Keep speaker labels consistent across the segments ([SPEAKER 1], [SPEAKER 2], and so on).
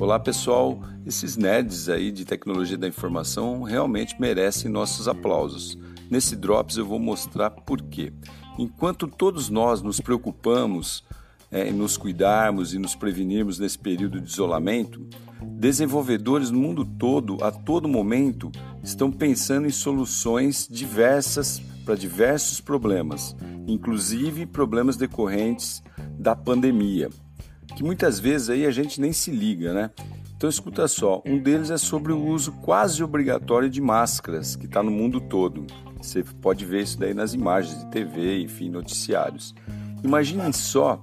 [SPEAKER 1] Olá pessoal, esses nerds aí de tecnologia da informação realmente merecem nossos aplausos. Nesse Drops eu vou mostrar por quê. Enquanto todos nós nos preocupamos é, em nos cuidarmos e nos prevenirmos nesse período de isolamento, desenvolvedores no mundo todo, a todo momento, estão pensando em soluções diversas para diversos problemas, inclusive problemas decorrentes da pandemia que muitas vezes aí a gente nem se liga, né? Então escuta só, um deles é sobre o uso quase obrigatório de máscaras, que está no mundo todo. Você pode ver isso daí nas imagens de TV, enfim, noticiários. Imaginem só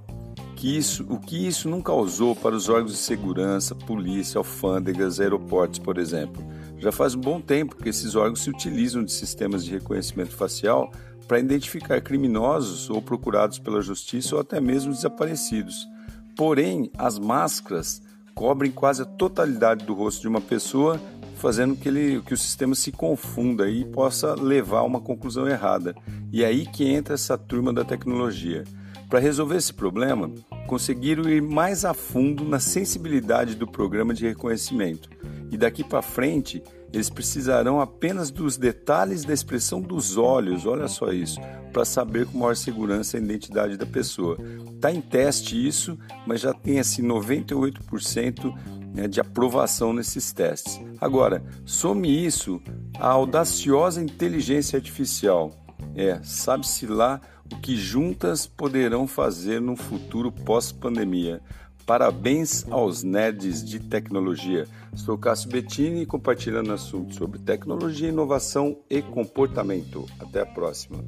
[SPEAKER 1] que isso, o que isso não causou para os órgãos de segurança, polícia, alfândegas, aeroportos, por exemplo. Já faz um bom tempo que esses órgãos se utilizam de sistemas de reconhecimento facial para identificar criminosos ou procurados pela justiça ou até mesmo desaparecidos. Porém, as máscaras cobrem quase a totalidade do rosto de uma pessoa, fazendo que, ele, que o sistema se confunda e possa levar a uma conclusão errada. E é aí que entra essa turma da tecnologia. Para resolver esse problema, conseguiram ir mais a fundo na sensibilidade do programa de reconhecimento. E daqui para frente, eles precisarão apenas dos detalhes da expressão dos olhos, olha só isso, para saber com maior segurança a identidade da pessoa. Está em teste isso, mas já tem assim 98% né, de aprovação nesses testes. Agora, some isso à audaciosa inteligência artificial. É, sabe-se lá o que juntas poderão fazer no futuro pós-pandemia. Parabéns aos nerds de tecnologia. Sou Cássio Bettini compartilhando assuntos sobre tecnologia, inovação e comportamento. Até a próxima.